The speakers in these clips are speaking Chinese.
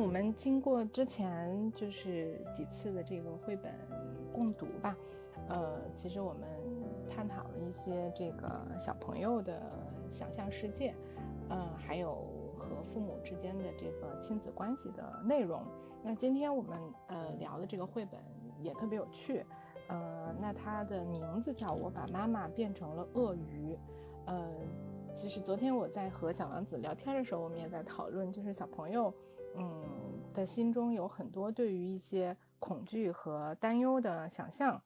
我们经过之前就是几次的这个绘本共读吧，呃，其实我们探讨了一些这个小朋友的想象世界，呃，还有和父母之间的这个亲子关系的内容。那今天我们呃聊的这个绘本也特别有趣，呃，那它的名字叫《我把妈妈变成了鳄鱼》，呃。其实昨天我在和小王子聊天的时候，我们也在讨论，就是小朋友，嗯，的心中有很多对于一些恐惧和担忧的想象。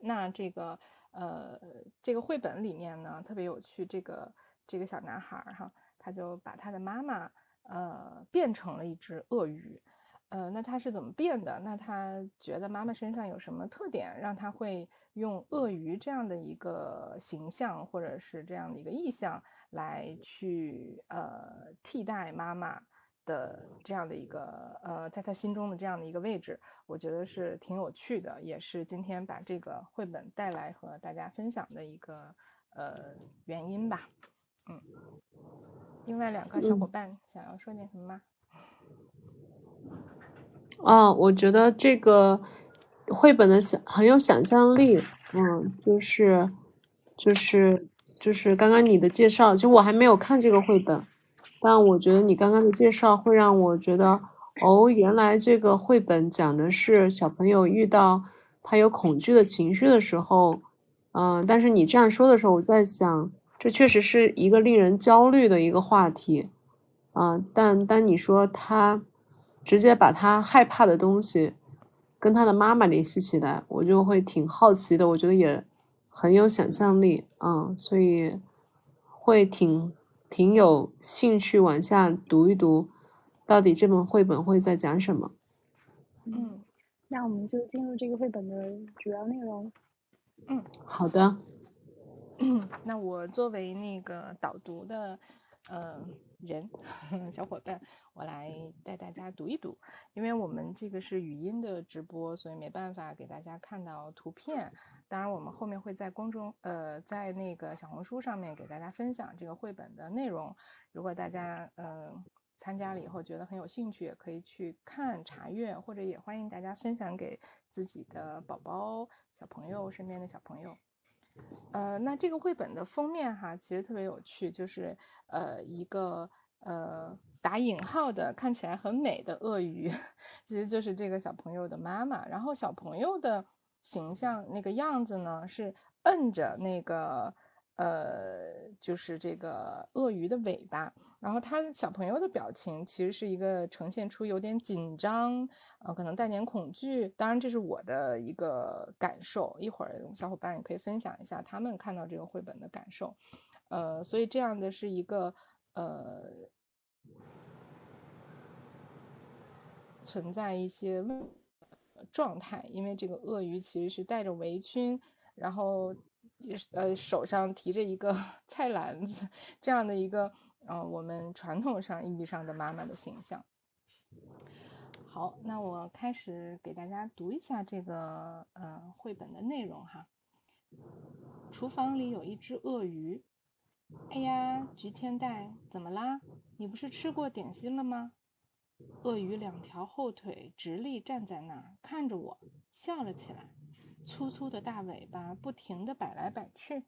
那这个，呃，这个绘本里面呢，特别有趣，这个这个小男孩哈，他就把他的妈妈，呃，变成了一只鳄鱼。呃，那他是怎么变的？那他觉得妈妈身上有什么特点，让他会用鳄鱼这样的一个形象，或者是这样的一个意象来去呃替代妈妈的这样的一个呃，在他心中的这样的一个位置？我觉得是挺有趣的，也是今天把这个绘本带来和大家分享的一个呃原因吧。嗯，另外两个小伙伴想要说点什么吗？啊，我觉得这个绘本的想很有想象力，嗯，就是就是就是刚刚你的介绍，就我还没有看这个绘本，但我觉得你刚刚的介绍会让我觉得，哦，原来这个绘本讲的是小朋友遇到他有恐惧的情绪的时候，嗯，但是你这样说的时候，我在想，这确实是一个令人焦虑的一个话题，啊，但当你说他。直接把他害怕的东西跟他的妈妈联系起来，我就会挺好奇的。我觉得也很有想象力，嗯，所以会挺挺有兴趣往下读一读，到底这本绘本会在讲什么。嗯，那我们就进入这个绘本的主要内容。嗯，好的。那我作为那个导读的，呃。人 小伙伴，我来带大家读一读，因为我们这个是语音的直播，所以没办法给大家看到图片。当然，我们后面会在公众呃，在那个小红书上面给大家分享这个绘本的内容。如果大家呃参加了以后觉得很有兴趣，也可以去看查阅，或者也欢迎大家分享给自己的宝宝、小朋友身边的小朋友。呃，那这个绘本的封面哈，其实特别有趣，就是呃一个呃打引号的看起来很美的鳄鱼，其实就是这个小朋友的妈妈。然后小朋友的形象那个样子呢，是摁着那个。呃，就是这个鳄鱼的尾巴，然后他小朋友的表情其实是一个呈现出有点紧张，呃，可能带点恐惧。当然，这是我的一个感受。一会儿小伙伴也可以分享一下他们看到这个绘本的感受。呃，所以这样的是一个呃存在一些状态，因为这个鳄鱼其实是带着围裙，然后。呃，手上提着一个 菜篮子，这样的一个，呃，我们传统上意义上的妈妈的形象。好，那我开始给大家读一下这个呃绘本的内容哈。厨房里有一只鳄鱼。哎呀，菊千代，怎么啦？你不是吃过点心了吗？鳄鱼两条后腿直立站在那儿，看着我，笑了起来。粗粗的大尾巴不停地摆来摆去。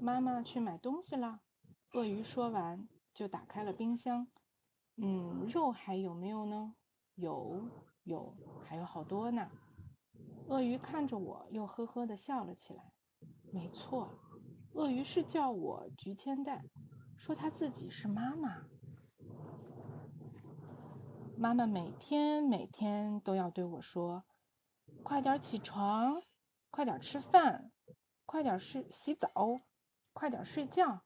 妈妈去买东西了。鳄鱼说完，就打开了冰箱。嗯，肉还有没有呢？有，有，还有好多呢。鳄鱼看着我，又呵呵地笑了起来。没错，鳄鱼是叫我菊千代，说他自己是妈妈。妈妈每天每天都要对我说：“快点起床，快点吃饭，快点睡洗澡，快点睡觉，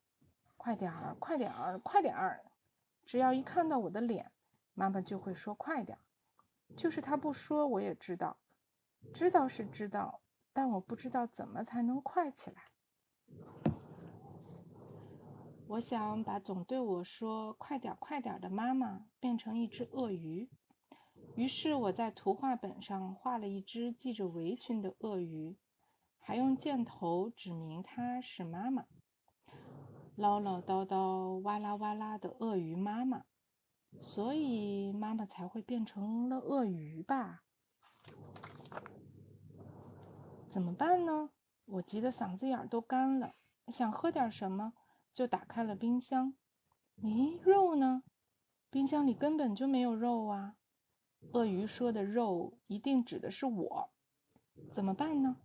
快点儿，快点儿，快点儿。”只要一看到我的脸，妈妈就会说：“快点儿。”就是她不说，我也知道，知道是知道，但我不知道怎么才能快起来。我想把总对我说“快点，快点”的妈妈变成一只鳄鱼，于是我在图画本上画了一只系着围裙的鳄鱼，还用箭头指明它是妈妈。唠唠叨叨、哇啦哇啦的鳄鱼妈妈所以妈妈才会变成了鳄鱼吧？怎么办呢？我急得嗓子眼儿都干了，想喝点什么，就打开了冰箱。咦，肉呢？冰箱里根本就没有肉啊！鳄鱼说的肉一定指的是我，怎么办呢？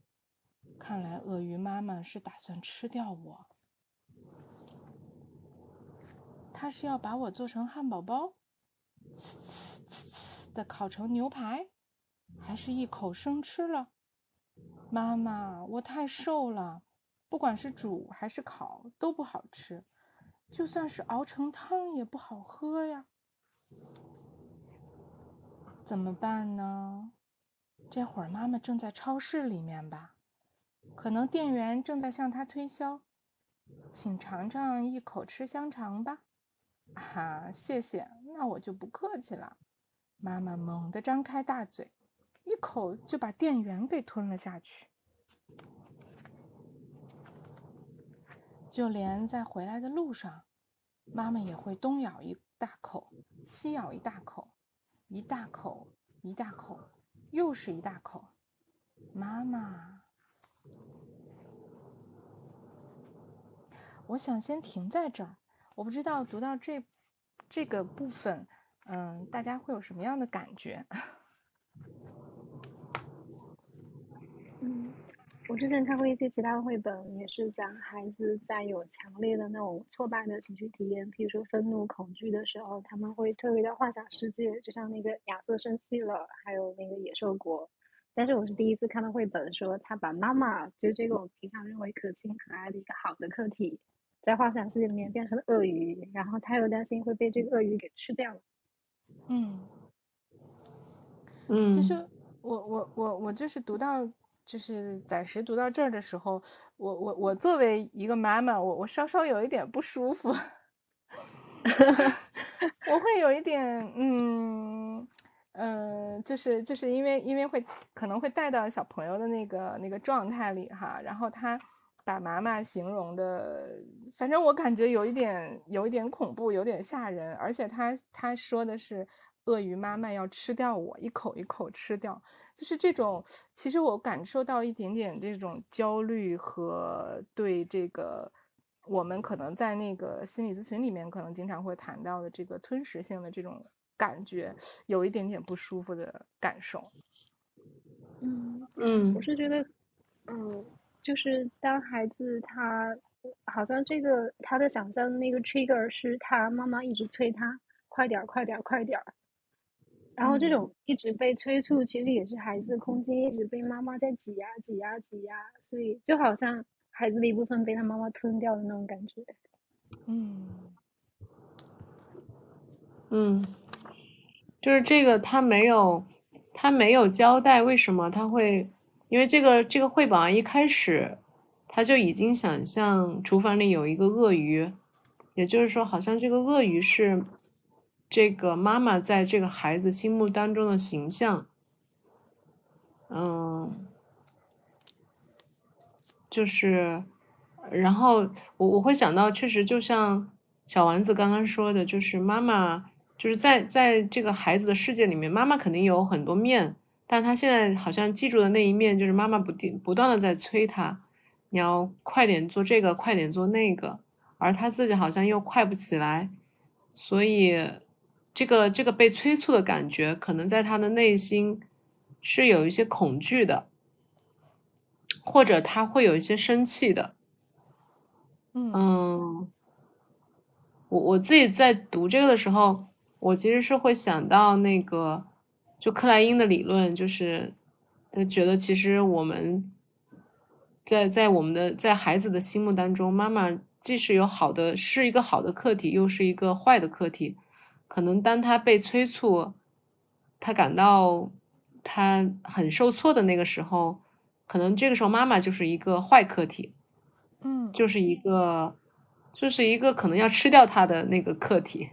看来鳄鱼妈妈是打算吃掉我。它是要把我做成汉堡包，呲呲呲呲的烤成牛排，还是一口生吃了？妈妈，我太瘦了，不管是煮还是烤都不好吃，就算是熬成汤也不好喝呀。怎么办呢？这会儿妈妈正在超市里面吧？可能店员正在向她推销，请尝尝一口吃香肠吧。啊，谢谢，那我就不客气了。妈妈猛地张开大嘴。一口就把店员给吞了下去，就连在回来的路上，妈妈也会东咬一大口，西咬一大口，一大口一大口，又是一大口。妈妈，我想先停在这儿。我不知道读到这这个部分，嗯，大家会有什么样的感觉？嗯，我之前看过一些其他的绘本，也是讲孩子在有强烈的那种挫败的情绪体验，比如说愤怒、恐惧的时候，他们会退回到幻想世界，就像那个亚瑟生气了，还有那个野兽国。但是我是第一次看到绘本说，他把妈妈就这种平常认为可亲可爱的一个好的客体，在幻想世界里面变成了鳄鱼，然后他又担心会被这个鳄鱼给吃掉。嗯嗯，其实我我我我就是读到。就是暂时读到这儿的时候，我我我作为一个妈妈，我我稍稍有一点不舒服，我会有一点嗯嗯，就是就是因为因为会可能会带到小朋友的那个那个状态里哈，然后他把妈妈形容的，反正我感觉有一点有一点恐怖，有点吓人，而且他他说的是鳄鱼妈妈要吃掉我，一口一口吃掉。就是这种，其实我感受到一点点这种焦虑和对这个我们可能在那个心理咨询里面可能经常会谈到的这个吞噬性的这种感觉，有一点点不舒服的感受。嗯嗯，我是觉得，嗯，就是当孩子他好像这个他的想象那个 trigger 是他妈妈一直催他快点儿快点儿快点儿。然后这种一直被催促，其实也是孩子的空间一直被妈妈在挤压、挤压、挤压，所以就好像孩子的一部分被他妈妈吞掉的那种感觉。嗯，嗯，就是这个他没有，他没有交代为什么他会，因为这个这个绘本啊一开始他就已经想象厨房里有一个鳄鱼，也就是说好像这个鳄鱼是。这个妈妈在这个孩子心目当中的形象，嗯，就是，然后我我会想到，确实就像小丸子刚刚说的，就是妈妈就是在在这个孩子的世界里面，妈妈肯定有很多面，但他现在好像记住的那一面，就是妈妈不定不断的在催他，你要快点做这个，快点做那个，而他自己好像又快不起来，所以。这个这个被催促的感觉，可能在他的内心是有一些恐惧的，或者他会有一些生气的。嗯，我我自己在读这个的时候，我其实是会想到那个，就克莱因的理论，就是他觉得其实我们在在我们的在孩子的心目当中，妈妈既是有好的，是一个好的客体，又是一个坏的客体。可能当他被催促，他感到他很受挫的那个时候，可能这个时候妈妈就是一个坏客体，嗯，就是一个，就是一个可能要吃掉他的那个客体，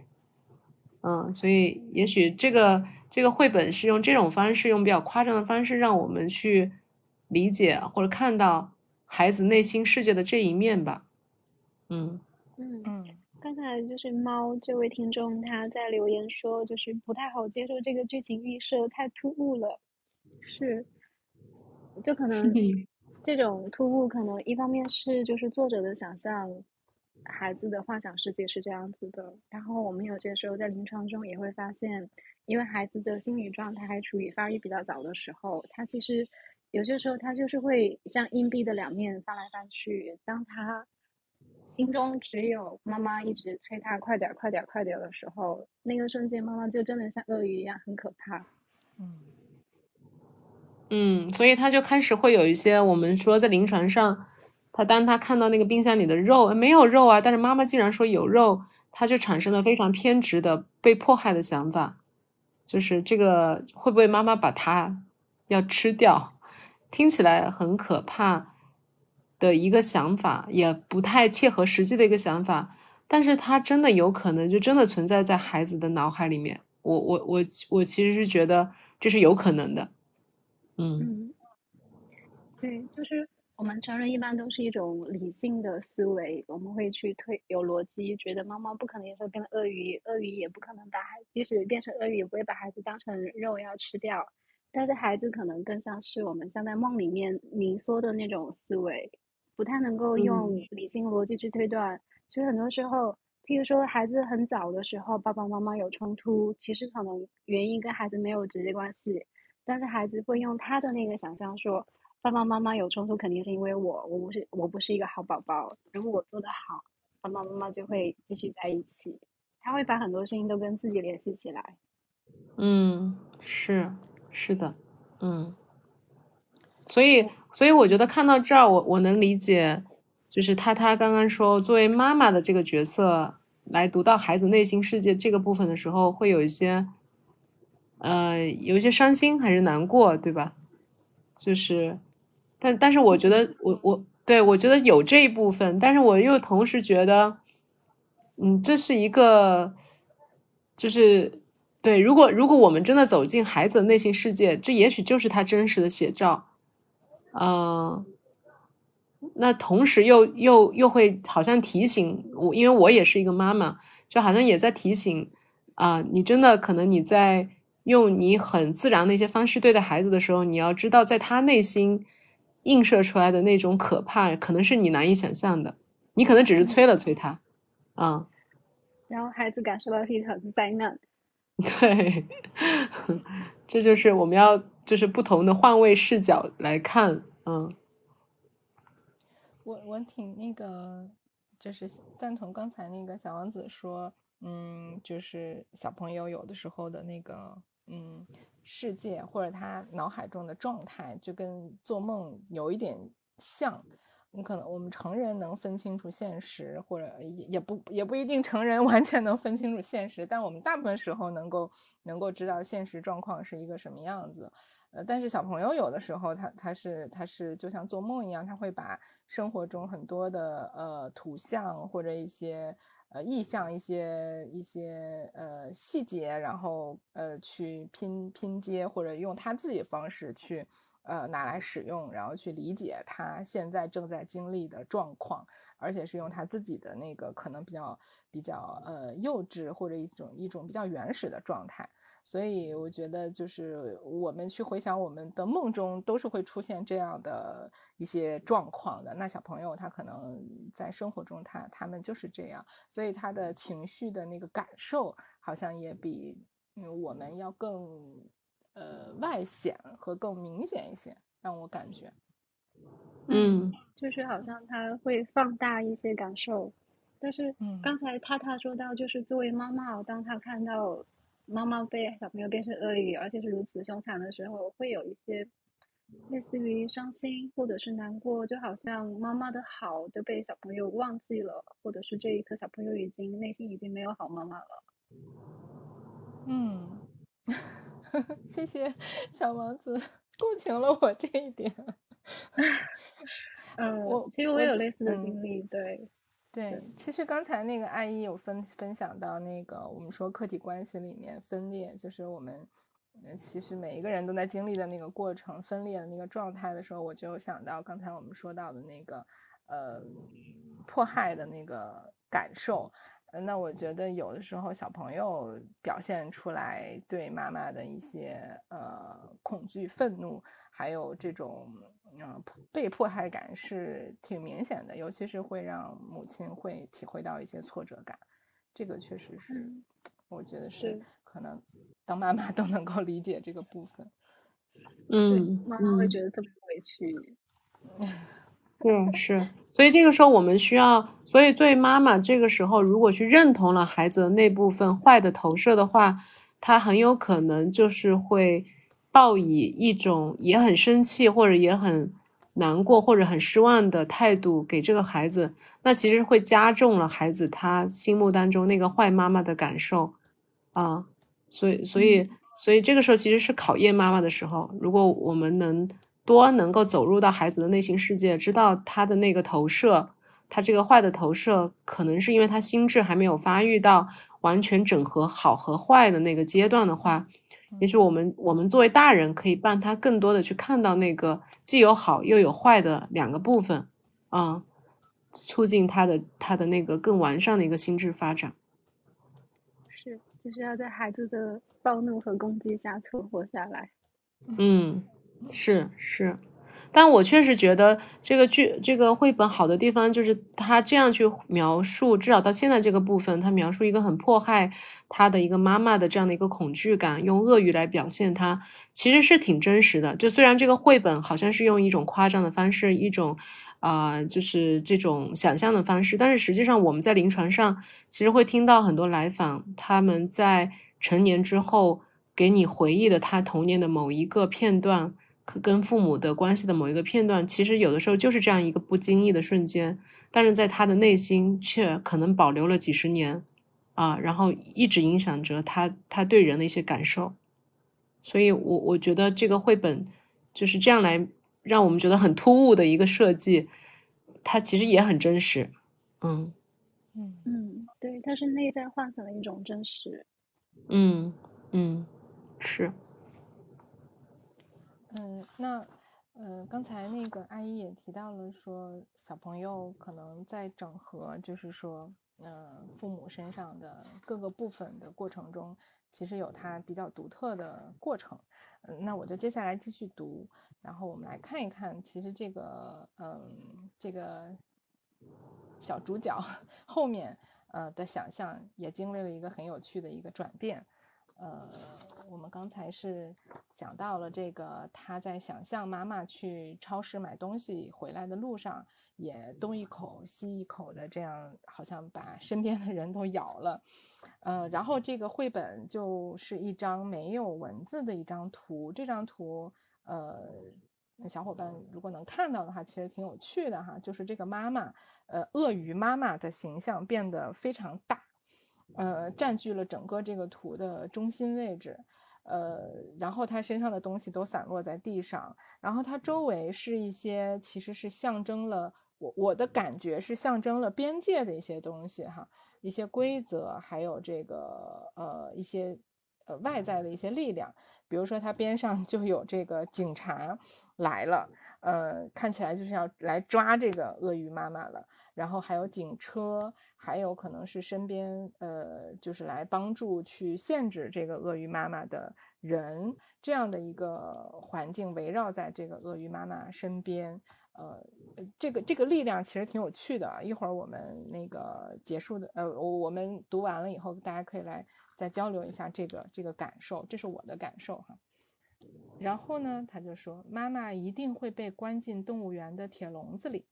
嗯，所以也许这个这个绘本是用这种方式，用比较夸张的方式，让我们去理解或者看到孩子内心世界的这一面吧，嗯。嗯。嗯。刚才就是猫这位听众他在留言说，就是不太好接受这个剧情预设太突兀了，是，就可能 这种突兀可能一方面是就是作者的想象，孩子的幻想世界是这样子的，然后我们有些时候在临床中也会发现，因为孩子的心理状态还处于发育比较早的时候，他其实有些时候他就是会像硬币的两面翻来翻去，当他。心中只有妈妈一直催他快点、快点、快点的时候，那个瞬间，妈妈就真的像鳄鱼一样，很可怕。嗯，嗯，所以他就开始会有一些我们说在临床上，他当他看到那个冰箱里的肉没有肉啊，但是妈妈竟然说有肉，他就产生了非常偏执的被迫害的想法，就是这个会不会妈妈把他要吃掉？听起来很可怕。的一个想法也不太切合实际的一个想法，但是它真的有可能就真的存在在孩子的脑海里面。我我我我其实是觉得这是有可能的。嗯，对，就是我们成人一般都是一种理性的思维，我们会去推有逻辑，觉得猫猫不可能也会变成鳄鱼，鳄鱼也不可能把孩，即使变成鳄鱼也不会把孩子当成肉要吃掉。但是孩子可能更像是我们像在梦里面凝缩的那种思维。不太能够用理性逻辑去推断，所以很多时候，譬如说孩子很早的时候，爸爸妈妈有冲突，其实可能原因跟孩子没有直接关系，但是孩子会用他的那个想象说，爸爸妈妈有冲突肯定是因为我，我不是我不是一个好宝宝，如果我做得好，爸爸妈妈就会继续在一起，他会把很多事情都跟自己联系起来。嗯，是是的，嗯，所以。所以我觉得看到这儿，我我能理解，就是他他刚刚说作为妈妈的这个角色来读到孩子内心世界这个部分的时候，会有一些，呃，有一些伤心还是难过，对吧？就是，但但是我觉得我我对我觉得有这一部分，但是我又同时觉得，嗯，这是一个，就是对，如果如果我们真的走进孩子的内心世界，这也许就是他真实的写照。嗯，那同时又又又会好像提醒我，因为我也是一个妈妈，就好像也在提醒啊，你真的可能你在用你很自然的一些方式对待孩子的时候，你要知道，在他内心映射出来的那种可怕，可能是你难以想象的。你可能只是催了催他，啊，然后孩子感受到是一场灾难。对，这就是我们要。就是不同的换位视角来看，嗯，我我挺那个，就是赞同刚才那个小王子说，嗯，就是小朋友有的时候的那个，嗯，世界或者他脑海中的状态，就跟做梦有一点像。你可能我们成人能分清楚现实，或者也也不也不一定成人完全能分清楚现实，但我们大部分时候能够能够知道现实状况是一个什么样子。呃，但是小朋友有的时候，他他是他是就像做梦一样，他会把生活中很多的呃图像或者一些呃意象、一些一些呃细节，然后呃去拼拼接，或者用他自己的方式去呃拿来使用，然后去理解他现在正在经历的状况，而且是用他自己的那个可能比较比较呃幼稚或者一种一种比较原始的状态。所以我觉得，就是我们去回想我们的梦中，都是会出现这样的一些状况的。那小朋友他可能在生活中，他他们就是这样，所以他的情绪的那个感受，好像也比嗯我们要更呃外显和更明显一些，让我感觉，嗯，就是好像他会放大一些感受。但是刚才他他说到，就是作为妈妈，当他看到。妈妈被小朋友变成鳄鱼，而且是如此凶残的时候，会有一些类似于伤心或者是难过，就好像妈妈的好都被小朋友忘记了，或者是这一刻小朋友已经内心已经没有好妈妈了。嗯，谢谢小王子 共情了我这一点。嗯，我其实我有类似的经历，对。对，其实刚才那个阿姨有分分享到那个我们说客体关系里面分裂，就是我们其实每一个人都在经历的那个过程分裂的那个状态的时候，我就想到刚才我们说到的那个呃迫害的那个感受。那我觉得有的时候小朋友表现出来对妈妈的一些呃恐惧、愤怒，还有这种嗯被迫害感是挺明显的，尤其是会让母亲会体会到一些挫折感。这个确实是，我觉得是可能当妈妈都能够理解这个部分。嗯，妈妈会觉得特别委屈。对，是，所以这个时候我们需要，所以对妈妈这个时候如果去认同了孩子的那部分坏的投射的话，他很有可能就是会报以一种也很生气或者也很难过或者很失望的态度给这个孩子，那其实会加重了孩子他心目当中那个坏妈妈的感受啊，所以，所以，所以这个时候其实是考验妈妈的时候，如果我们能。多能够走入到孩子的内心世界，知道他的那个投射，他这个坏的投射，可能是因为他心智还没有发育到完全整合好和坏的那个阶段的话，也许我们我们作为大人可以帮他更多的去看到那个既有好又有坏的两个部分，啊，促进他的他的那个更完善的一个心智发展。是，就是要在孩子的暴怒和攻击下存活下来。嗯。是是，但我确实觉得这个剧这个绘本好的地方就是他这样去描述，至少到现在这个部分，他描述一个很迫害他的一个妈妈的这样的一个恐惧感，用鳄鱼来表现它，其实是挺真实的。就虽然这个绘本好像是用一种夸张的方式，一种啊就是这种想象的方式，但是实际上我们在临床上其实会听到很多来访，他们在成年之后给你回忆的他童年的某一个片段。跟父母的关系的某一个片段，其实有的时候就是这样一个不经意的瞬间，但是在他的内心却可能保留了几十年，啊，然后一直影响着他他对人的一些感受。所以，我我觉得这个绘本就是这样来让我们觉得很突兀的一个设计，它其实也很真实。嗯嗯嗯，对，它是内在幻想的一种真实。嗯嗯，是。嗯，那，呃，刚才那个阿姨也提到了，说小朋友可能在整合，就是说，呃，父母身上的各个部分的过程中，其实有他比较独特的过程。嗯，那我就接下来继续读，然后我们来看一看，其实这个，嗯，这个小主角 后面，呃的想象也经历了一个很有趣的一个转变。呃，我们刚才是讲到了这个，他在想象妈妈去超市买东西回来的路上，也东一口西一口的，这样好像把身边的人都咬了。呃，然后这个绘本就是一张没有文字的一张图，这张图，呃，小伙伴如果能看到的话，其实挺有趣的哈，就是这个妈妈，呃，鳄鱼妈妈的形象变得非常大。呃，占据了整个这个图的中心位置，呃，然后他身上的东西都散落在地上，然后他周围是一些其实是象征了我我的感觉是象征了边界的一些东西哈，一些规则，还有这个呃一些呃外在的一些力量，比如说他边上就有这个警察来了，呃，看起来就是要来抓这个鳄鱼妈妈了。然后还有警车，还有可能是身边呃，就是来帮助去限制这个鳄鱼妈妈的人，这样的一个环境围绕在这个鳄鱼妈妈身边。呃，这个这个力量其实挺有趣的。一会儿我们那个结束的，呃，我们读完了以后，大家可以来再交流一下这个这个感受，这是我的感受哈。然后呢，他就说，妈妈一定会被关进动物园的铁笼子里。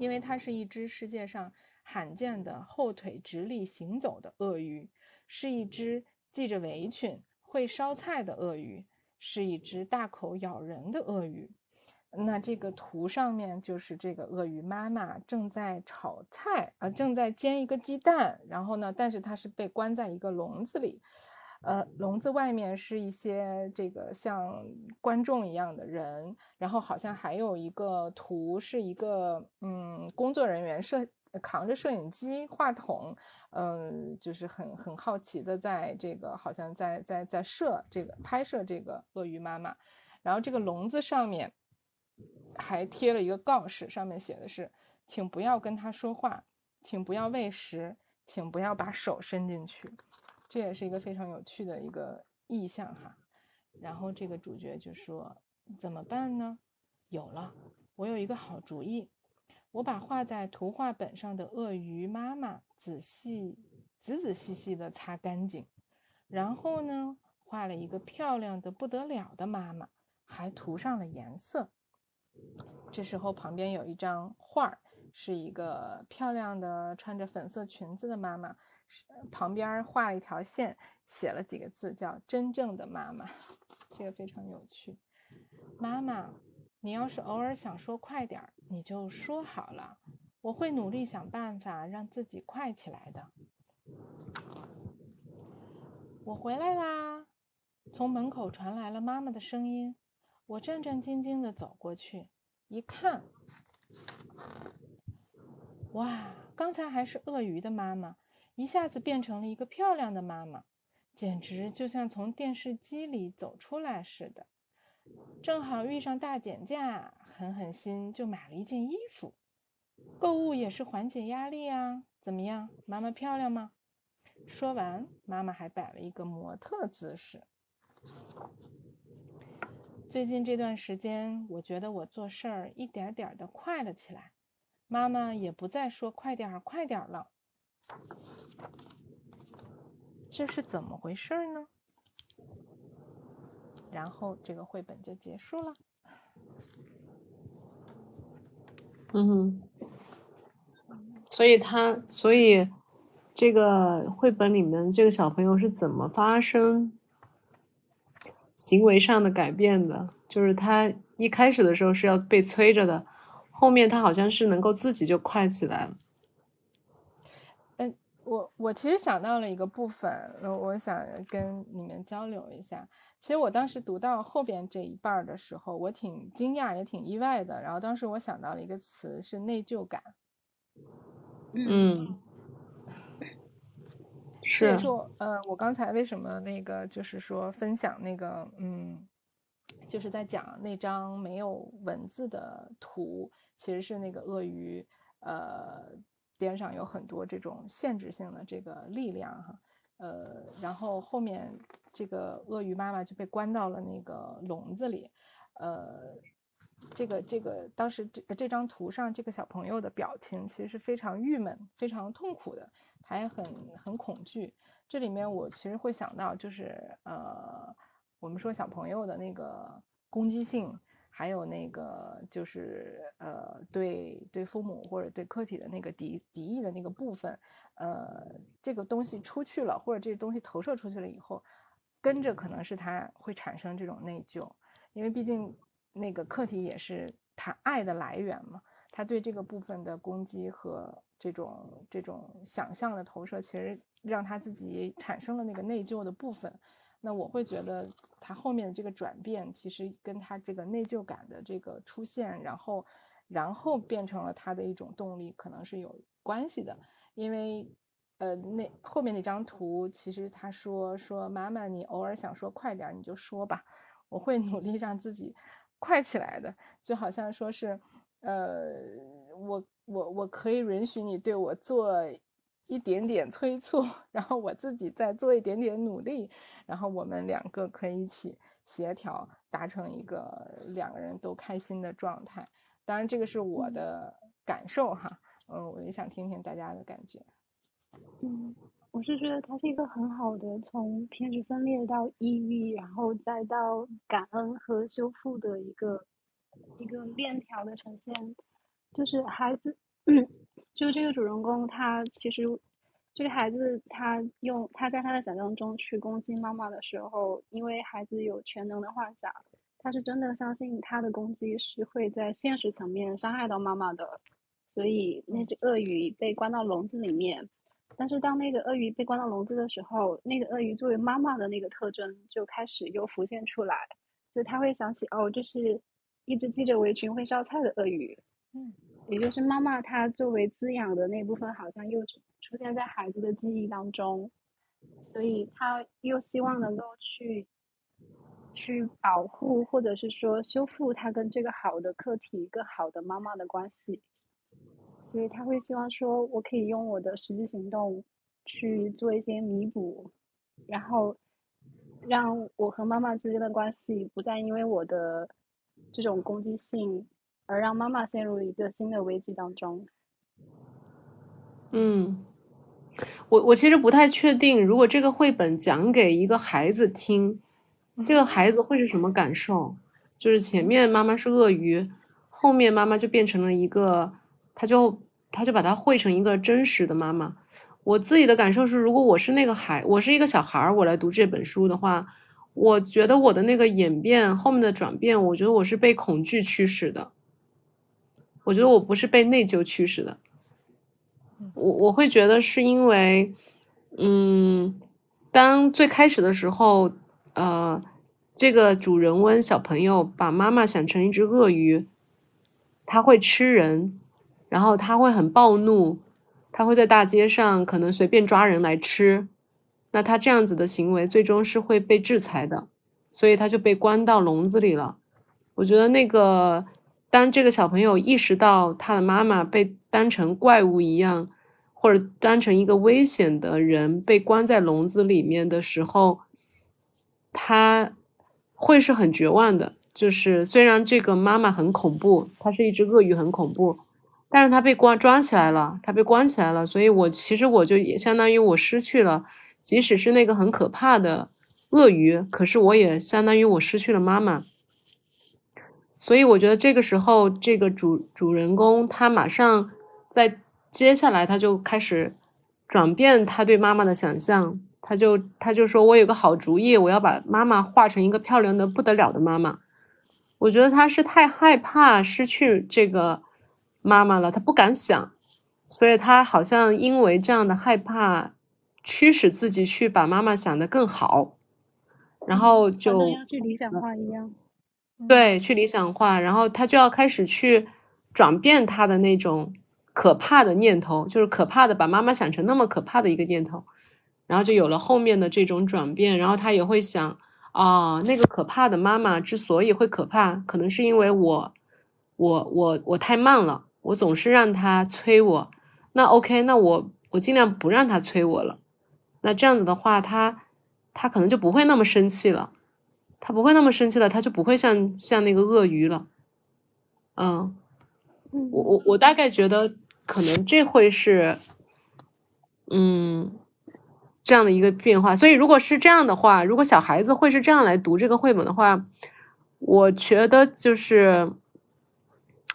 因为它是一只世界上罕见的后腿直立行走的鳄鱼，是一只系着围裙会烧菜的鳄鱼，是一只大口咬人的鳄鱼。那这个图上面就是这个鳄鱼妈妈正在炒菜啊，正在煎一个鸡蛋，然后呢，但是它是被关在一个笼子里。呃，笼子外面是一些这个像观众一样的人，然后好像还有一个图，是一个嗯工作人员摄扛着摄影机、话筒，嗯，就是很很好奇的在这个好像在在在摄这个拍摄这个鳄鱼妈妈，然后这个笼子上面还贴了一个告示，上面写的是：请不要跟他说话，请不要喂食。请不要把手伸进去。这也是一个非常有趣的一个意象哈。然后这个主角就说：“怎么办呢？有了，我有一个好主意。我把画在图画本上的鳄鱼妈妈仔细、仔仔细细地擦干净，然后呢，画了一个漂亮的不得了的妈妈，还涂上了颜色。这时候旁边有一张画儿，是一个漂亮的穿着粉色裙子的妈妈，旁边画了一条线，写了几个字，叫‘真正的妈妈’。”这个非常有趣，妈妈，你要是偶尔想说快点儿，你就说好了，我会努力想办法让自己快起来的。我回来啦，从门口传来了妈妈的声音。我战战兢兢地走过去，一看，哇，刚才还是鳄鱼的妈妈，一下子变成了一个漂亮的妈妈。简直就像从电视机里走出来似的。正好遇上大减价，狠狠心就买了一件衣服。购物也是缓解压力啊！怎么样，妈妈漂亮吗？说完，妈妈还摆了一个模特姿势。最近这段时间，我觉得我做事儿一点点的快了起来。妈妈也不再说“快点儿，快点儿”了。这是怎么回事呢？然后这个绘本就结束了。嗯哼，所以他，所以这个绘本里面这个小朋友是怎么发生行为上的改变的？就是他一开始的时候是要被催着的，后面他好像是能够自己就快起来了。我我其实想到了一个部分，我想跟你们交流一下。其实我当时读到后边这一半的时候，我挺惊讶也挺意外的。然后当时我想到了一个词是内疚感。嗯，是。说，呃，我刚才为什么那个就是说分享那个，嗯，就是在讲那张没有文字的图，其实是那个鳄鱼，呃。边上有很多这种限制性的这个力量哈，呃，然后后面这个鳄鱼妈妈就被关到了那个笼子里，呃，这个这个当时这这张图上这个小朋友的表情其实是非常郁闷、非常痛苦的，他也很很恐惧。这里面我其实会想到就是呃，我们说小朋友的那个攻击性。还有那个就是呃，对对父母或者对客体的那个敌敌意的那个部分，呃，这个东西出去了，或者这个东西投射出去了以后，跟着可能是他会产生这种内疚，因为毕竟那个客体也是他爱的来源嘛，他对这个部分的攻击和这种这种想象的投射，其实让他自己产生了那个内疚的部分。那我会觉得他后面的这个转变，其实跟他这个内疚感的这个出现，然后，然后变成了他的一种动力，可能是有关系的。因为，呃，那后面那张图，其实他说说妈妈，你偶尔想说快点，你就说吧，我会努力让自己快起来的。就好像说是，呃，我我我可以允许你对我做。一点点催促，然后我自己再做一点点努力，然后我们两个可以一起协调，达成一个两个人都开心的状态。当然，这个是我的感受哈，嗯，我也想听听大家的感觉。嗯，我是觉得它是一个很好的从偏执分裂到抑郁，然后再到感恩和修复的一个一个链条的呈现，就是孩子。就这个主人公，他其实这个孩子，他用他在他的想象中去攻击妈妈的时候，因为孩子有全能的幻想，他是真的相信他的攻击是会在现实层面伤害到妈妈的，所以那只鳄鱼被关到笼子里面。但是当那个鳄鱼被关到笼子的时候，那个鳄鱼作为妈妈的那个特征就开始又浮现出来，就他会想起哦，这是一只系着围裙会烧菜的鳄鱼，嗯。也就是妈妈，她作为滋养的那部分，好像又出现在孩子的记忆当中，所以他又希望能够去去保护，或者是说修复他跟这个好的客体、一个好的妈妈的关系，所以他会希望说，我可以用我的实际行动去做一些弥补，然后让我和妈妈之间的关系不再因为我的这种攻击性而让妈妈陷入一个新的危机当中。嗯，我我其实不太确定，如果这个绘本讲给一个孩子听，这个孩子会是什么感受？就是前面妈妈是鳄鱼，后面妈妈就变成了一个，他就他就把它绘成一个真实的妈妈。我自己的感受是，如果我是那个孩，我是一个小孩儿，我来读这本书的话，我觉得我的那个演变后面的转变，我觉得我是被恐惧驱使的，我觉得我不是被内疚驱使的。我我会觉得是因为，嗯，当最开始的时候，呃，这个主人翁小朋友把妈妈想成一只鳄鱼，他会吃人，然后他会很暴怒，他会在大街上可能随便抓人来吃，那他这样子的行为最终是会被制裁的，所以他就被关到笼子里了。我觉得那个。当这个小朋友意识到他的妈妈被当成怪物一样，或者当成一个危险的人被关在笼子里面的时候，他会是很绝望的。就是虽然这个妈妈很恐怖，她是一只鳄鱼很恐怖，但是她被关抓起来了，她被关起来了。所以我其实我就也相当于我失去了，即使是那个很可怕的鳄鱼，可是我也相当于我失去了妈妈。所以我觉得这个时候，这个主主人公他马上在接下来他就开始转变他对妈妈的想象，他就他就说我有个好主意，我要把妈妈画成一个漂亮的不得了的妈妈。我觉得他是太害怕失去这个妈妈了，他不敢想，所以他好像因为这样的害怕，驱使自己去把妈妈想得更好，然后就像要去理想化一样。对，去理想化，然后他就要开始去转变他的那种可怕的念头，就是可怕的把妈妈想成那么可怕的一个念头，然后就有了后面的这种转变。然后他也会想，啊，那个可怕的妈妈之所以会可怕，可能是因为我，我，我，我太慢了，我总是让他催我。那 OK，那我我尽量不让他催我了。那这样子的话，他他可能就不会那么生气了。他不会那么生气了，他就不会像像那个鳄鱼了。嗯，我我我大概觉得可能这会是，嗯，这样的一个变化。所以如果是这样的话，如果小孩子会是这样来读这个绘本的话，我觉得就是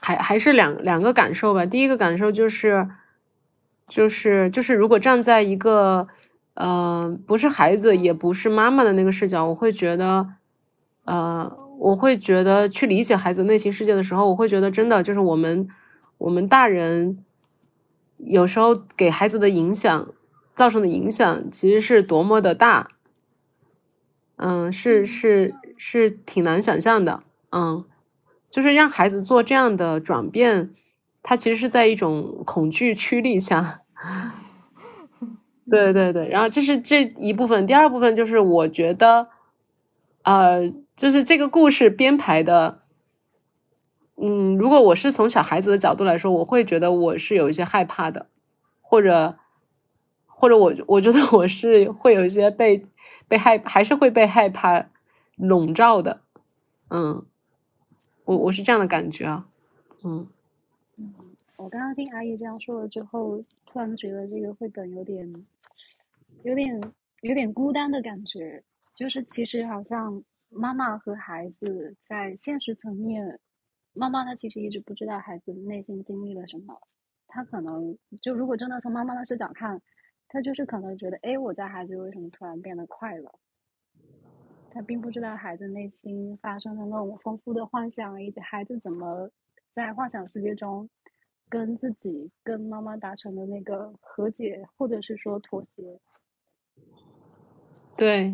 还还是两两个感受吧。第一个感受就是，就是就是如果站在一个呃不是孩子也不是妈妈的那个视角，我会觉得。呃，我会觉得去理解孩子内心世界的时候，我会觉得真的就是我们，我们大人有时候给孩子的影响造成的影响，其实是多么的大。嗯，是是是挺难想象的。嗯，就是让孩子做这样的转变，他其实是在一种恐惧驱力下。对对对，然后这是这一部分，第二部分就是我觉得，呃。就是这个故事编排的，嗯，如果我是从小孩子的角度来说，我会觉得我是有一些害怕的，或者，或者我我觉得我是会有一些被被害，还是会被害怕笼罩的，嗯，我我是这样的感觉啊，嗯嗯，我刚刚听阿姨这样说了之后，突然觉得这个绘本有点，有点有点孤单的感觉，就是其实好像。妈妈和孩子在现实层面，妈妈她其实一直不知道孩子内心经历了什么。她可能就如果真的从妈妈的视角看，她就是可能觉得，哎，我家孩子为什么突然变得快乐？她并不知道孩子内心发生的那种丰富的幻想，以及孩子怎么在幻想世界中跟自己、跟妈妈达成的那个和解，或者是说妥协。对。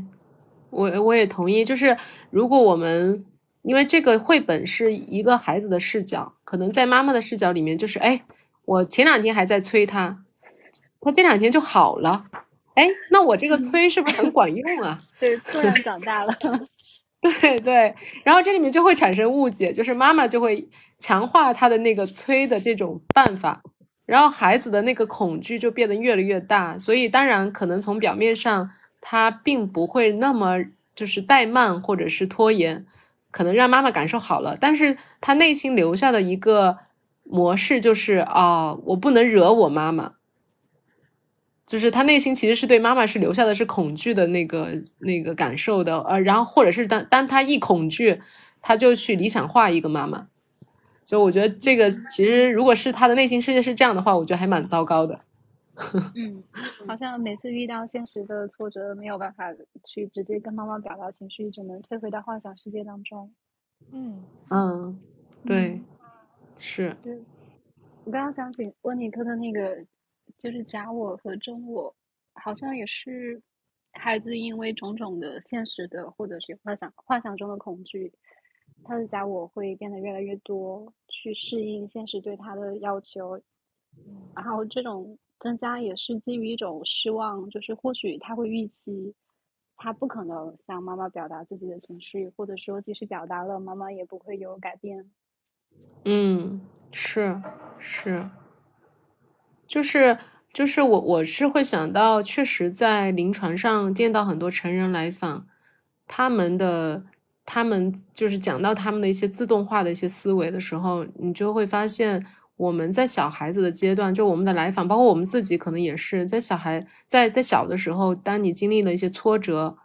我我也同意，就是如果我们因为这个绘本是一个孩子的视角，可能在妈妈的视角里面，就是哎，我前两天还在催他，他这两天就好了，哎，那我这个催是不是很管用啊？对，突然 长大了，对对，然后这里面就会产生误解，就是妈妈就会强化他的那个催的这种办法。然后孩子的那个恐惧就变得越来越大，所以当然可能从表面上他并不会那么就是怠慢或者是拖延，可能让妈妈感受好了，但是他内心留下的一个模式就是啊，我不能惹我妈妈，就是他内心其实是对妈妈是留下的是恐惧的那个那个感受的，呃，然后或者是当当他一恐惧，他就去理想化一个妈妈。就我觉得这个其实，如果是他的内心世界是这样的话，我觉得还蛮糟糕的。嗯，好像每次遇到现实的挫折，没有办法去直接跟妈妈表达情绪，只能退回到幻想世界当中。嗯嗯，对，是。对，我刚刚想起温尼特的那个，就是假我和真我，好像也是孩子因为种种的现实的或者是幻想幻想中的恐惧。他的假我会变得越来越多，去适应现实对他的要求，然后这种增加也是基于一种失望，就是或许他会预期，他不可能向妈妈表达自己的情绪，或者说即使表达了，妈妈也不会有改变。嗯，是是，就是就是我我是会想到，确实在临床上见到很多成人来访，他们的。他们就是讲到他们的一些自动化的一些思维的时候，你就会发现，我们在小孩子的阶段，就我们的来访，包括我们自己，可能也是在小孩在在小的时候，当你经历了一些挫折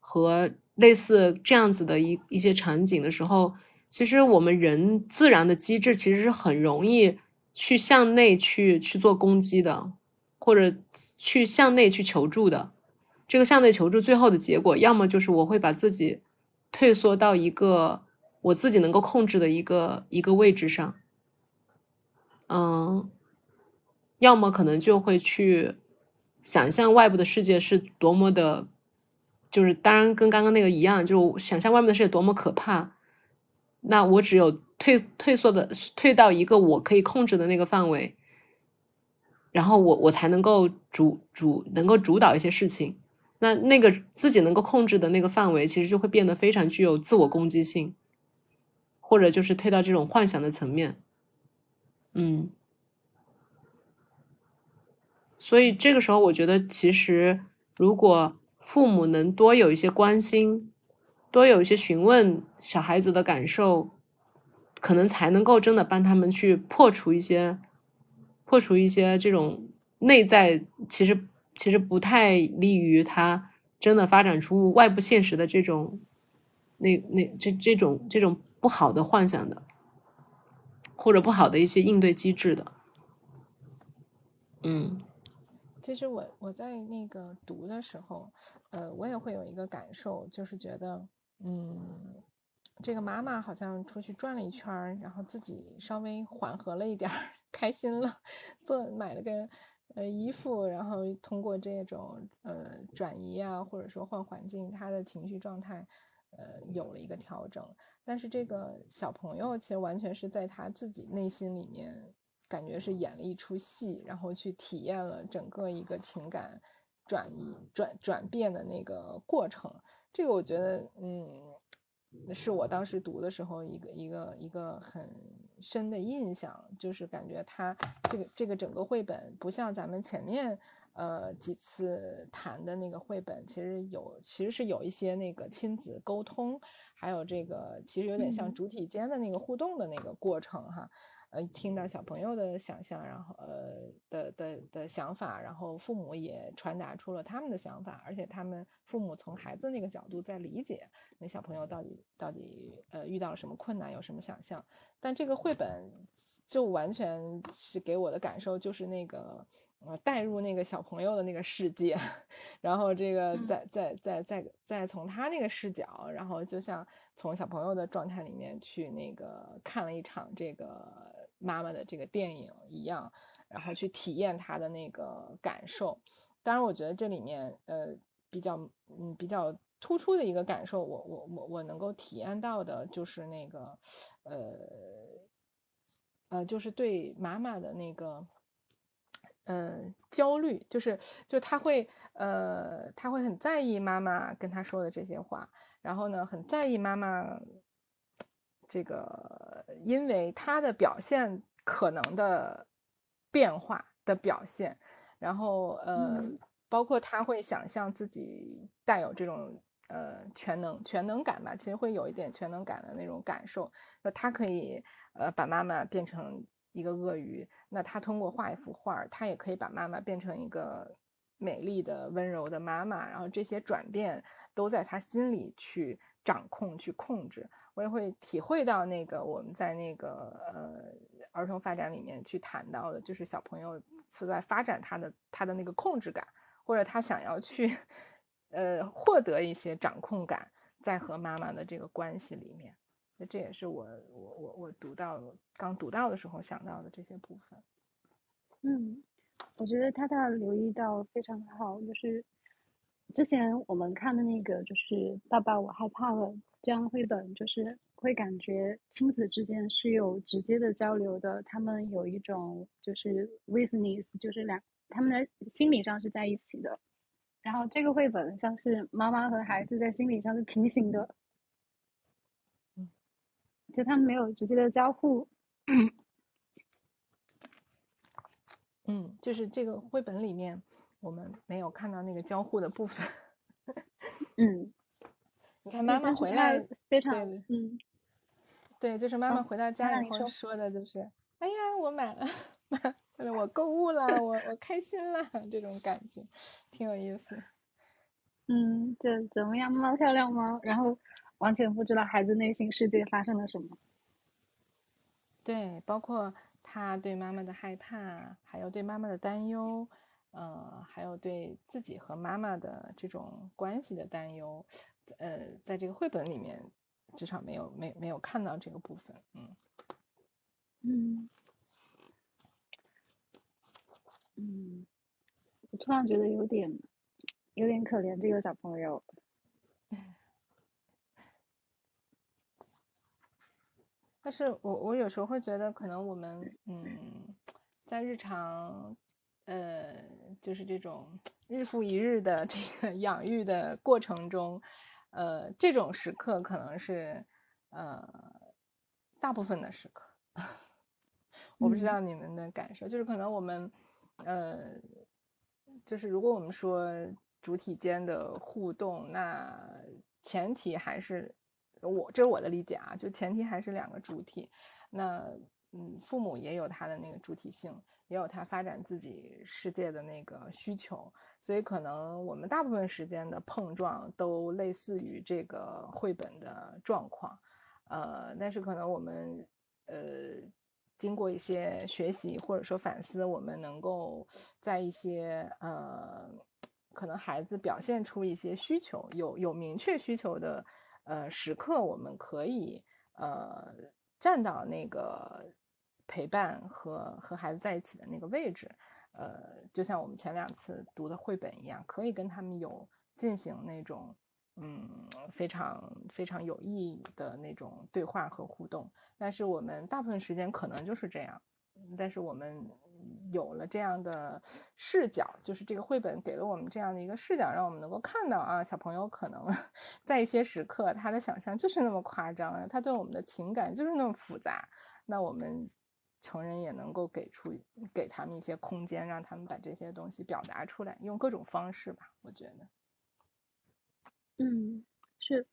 和类似这样子的一一些场景的时候，其实我们人自然的机制其实是很容易去向内去去做攻击的，或者去向内去求助的。这个向内求助最后的结果，要么就是我会把自己。退缩到一个我自己能够控制的一个一个位置上，嗯，要么可能就会去想象外部的世界是多么的，就是当然跟刚刚那个一样，就想象外面的世界多么可怕。那我只有退退缩的退到一个我可以控制的那个范围，然后我我才能够主主能够主导一些事情。那那个自己能够控制的那个范围，其实就会变得非常具有自我攻击性，或者就是退到这种幻想的层面，嗯，所以这个时候，我觉得其实如果父母能多有一些关心，多有一些询问小孩子的感受，可能才能够真的帮他们去破除一些破除一些这种内在其实。其实不太利于他真的发展出外部现实的这种，那那这这种这种不好的幻想的，或者不好的一些应对机制的，嗯。其实我我在那个读的时候，呃，我也会有一个感受，就是觉得，嗯，这个妈妈好像出去转了一圈然后自己稍微缓和了一点儿 开心了，做买了个。呃，衣服，然后通过这种呃转移啊，或者说换环境，他的情绪状态呃有了一个调整。但是这个小朋友其实完全是在他自己内心里面，感觉是演了一出戏，然后去体验了整个一个情感转移转转变的那个过程。这个我觉得，嗯。是我当时读的时候一个一个一个很深的印象，就是感觉他这个这个整个绘本不像咱们前面呃几次谈的那个绘本，其实有其实是有一些那个亲子沟通，还有这个其实有点像主体间的那个互动的那个过程哈。呃，听到小朋友的想象，然后呃的的的想法，然后父母也传达出了他们的想法，而且他们父母从孩子那个角度在理解那小朋友到底到底呃遇到了什么困难，有什么想象。但这个绘本就完全是给我的感受就是那个呃带入那个小朋友的那个世界，然后这个再再再再再从他那个视角，然后就像从小朋友的状态里面去那个看了一场这个。妈妈的这个电影一样，然后去体验他的那个感受。当然，我觉得这里面呃比较嗯比较突出的一个感受，我我我我能够体验到的就是那个呃呃就是对妈妈的那个嗯焦虑，就是就他会呃他会很在意妈妈跟他说的这些话，然后呢很在意妈妈。这个，因为他的表现可能的变化的表现。然后呃，嗯包括他会想象自己带有这种呃全能全能感吧，其实会有一点全能感的那种感受。说他可以呃把妈妈变成一个鳄鱼，那他通过画一幅画，他也可以把妈妈变成一个美丽的温柔的妈妈。然后这些转变都在他心里去掌控、去控制。我也会体会到那个我们在那个呃儿童发展里面去谈到的，就是小朋友是在发展他的他的那个控制感，或者他想要去呃获得一些掌控感，在和妈妈的这个关系里面。那这也是我我我我读到刚读到的时候想到的这些部分。嗯，我觉得他的留意到非常好，就是之前我们看的那个就是《爸爸我害怕了》这样的绘本，就是会感觉亲子之间是有直接的交流的，他们有一种就是 witness，就是两他们的心理上是在一起的。然后这个绘本像是妈妈和孩子在心理上是平行的，就他们没有直接的交互。嗯，就是这个绘本里面我们没有看到那个交互的部分。嗯，你看妈妈回来，非常对嗯对，就是妈妈嗯回到家以后说说的就是，哎呀，我买了，我购物了，我我开心了，这种感觉挺有意思。嗯，对，怎么样，妈妈漂亮吗？然后完全不知道孩子内心世界发生了什么。对，包括他对妈妈的害怕，还有对妈妈的担忧，呃，还有对自己和妈妈的这种关系的担忧，呃，在这个绘本里面至少没有没没有看到这个部分，嗯嗯嗯，我突然觉得有点有点可怜这个小朋友。但是我我有时候会觉得，可能我们嗯，在日常，呃，就是这种日复一日的这个养育的过程中，呃，这种时刻可能是呃大部分的时刻。我不知嗯道你们的感受，就是可能我们呃，就是如果我们说主体间的互动，那前提还是。我这是我的理解啊，就前提还是两个主体，那嗯，父母也有他的那个主体性，也有他发展自己世界的那个需求，所以可能我们大部分时间的碰撞都类似于这个绘本的状况，呃，但是可能我们呃经过一些学习或者说反思，我们能够在一些呃可能孩子表现出一些需求，有有明确需求的。呃，时刻我们可以呃站到那个陪伴和和孩子在一起的那个位置，呃，就像我们前两次读的绘本一样，可以跟他们有进行那种嗯非常非常有意义的那种对话和互动。但是我们大部分时间可能就是这样，但是我们。有了这样的视角，就是这个绘本给了我们这样的一个视角，让我们能够看到啊，小朋友可能 在一些时刻他的想象就是那么夸张，他对我们的情感就是那么复杂。那我们成人也能够给出给他们一些空间，让他们把这些东西表达出来，用各种方式吧。我觉得，嗯，是，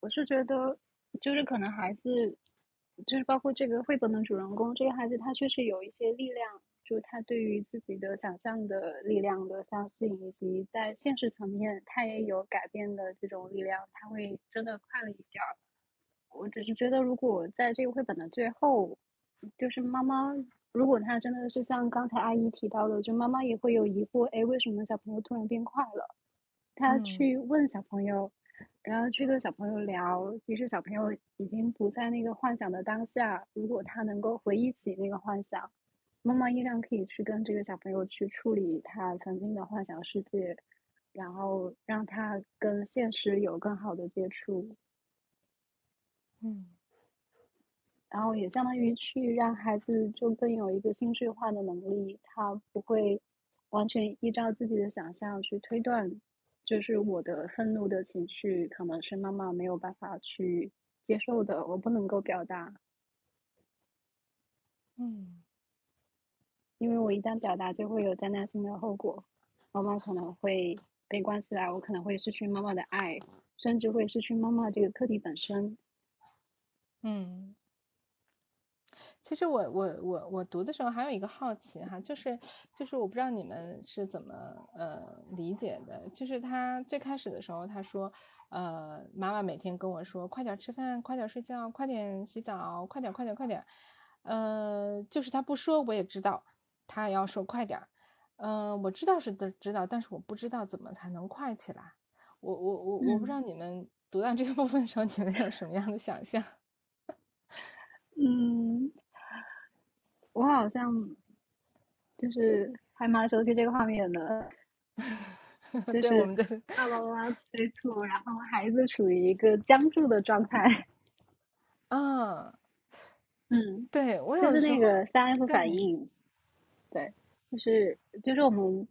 我是觉得，就是可能孩子，就是包括这个绘本的主人公，这个孩子他确实有一些力量。就他对于自己的想象的力量的相信，以及在现实层面，他也有改变的这种力量，他会真的快了一点儿。我只是觉得，如果在这个绘本的最后，就是妈妈，如果他真的是像刚才阿姨提到的，就妈妈也会有疑惑，哎，为什么小朋友突然变快了？他去问小朋友，然后去跟小朋友聊，即使小朋友已经不在那个幻想的当下，如果他能够回忆起那个幻想。妈妈依然可以去跟这个小朋友去处理他曾经的幻想世界，然后让他跟现实有更好的接触，嗯，然后也相当于去让孩子就更有一个心智化的能力，他不会完全依照自己的想象去推断，就是我的愤怒的情绪可能是妈妈没有办法去接受的，我不能够表达，嗯。因为我一旦表达就会有灾难性的后果，妈妈可能会被关起来，我可能会失去妈妈的爱，甚至会失去妈妈这个课题本身。嗯，其实我我我我读的时候还有一个好奇哈，就是就是我不知道你们是怎么呃理解的，就是他最开始的时候他说，呃，妈妈每天跟我说，快点吃饭，快点睡觉，快点洗澡，快点快点快点，呃，就是他不说我也知道，他要说快点儿，嗯，我知道是的知道，但是我不知道怎么才能快起来，我我我我不知道你们读到这个部分的时候，你们有什么样的想象？嗯，我好像就是还蛮熟悉这个画面的，就是爸爸妈妈催促，然后孩子处于一个僵住的状态。啊，嗯，对我就是那个三 F 反应，对，就是就是我们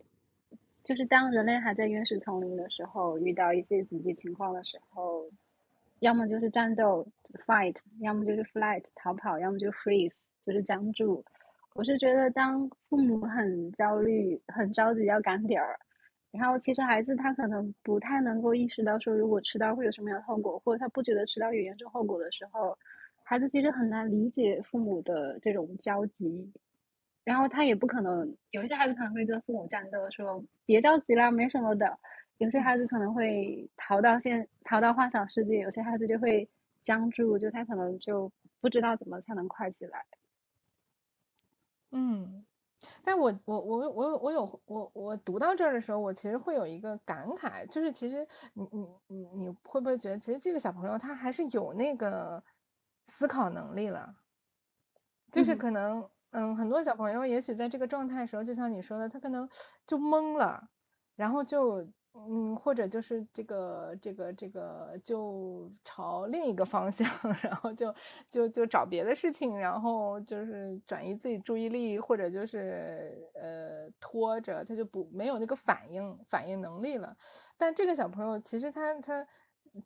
就是当人类还在原始丛林的时候，遇到一些紧急情况的时候。要么就是战斗，fight；要么就是 flight，逃跑；要么就 freeze，就是僵住。我是觉得，当父母很焦虑、很着急要赶点儿，然后其实孩子他可能不太能够意识到说，如果迟到会有什么样的后果，或者他不觉得迟到有严重后果的时候，孩子其实很难理解父母的这种焦急。然后他也不可能，有一些孩子可能会跟父母战斗，说别着急啦，没什么的。有些孩子可能会逃到现逃到幻想世界，有些孩子就会僵住，就他可能就不知道怎么才能快起来。嗯，但我我我我我有我我读到这儿的时候，我其实会有一个感慨，就是其实你你你你会不会觉得，其实这个小朋友他还是有那个思考能力了，就是可能嗯，嗯很多小朋友也许在这个状态时候，就像你说的，他可能就懵了，然后就。嗯，或者就是这个这个这个，就朝另一个方向，然后就就就找别的事情，然后就是转移自己注意力，或者就是呃拖着，他就不没有那个反应反应能力了。但这个小朋友其实他他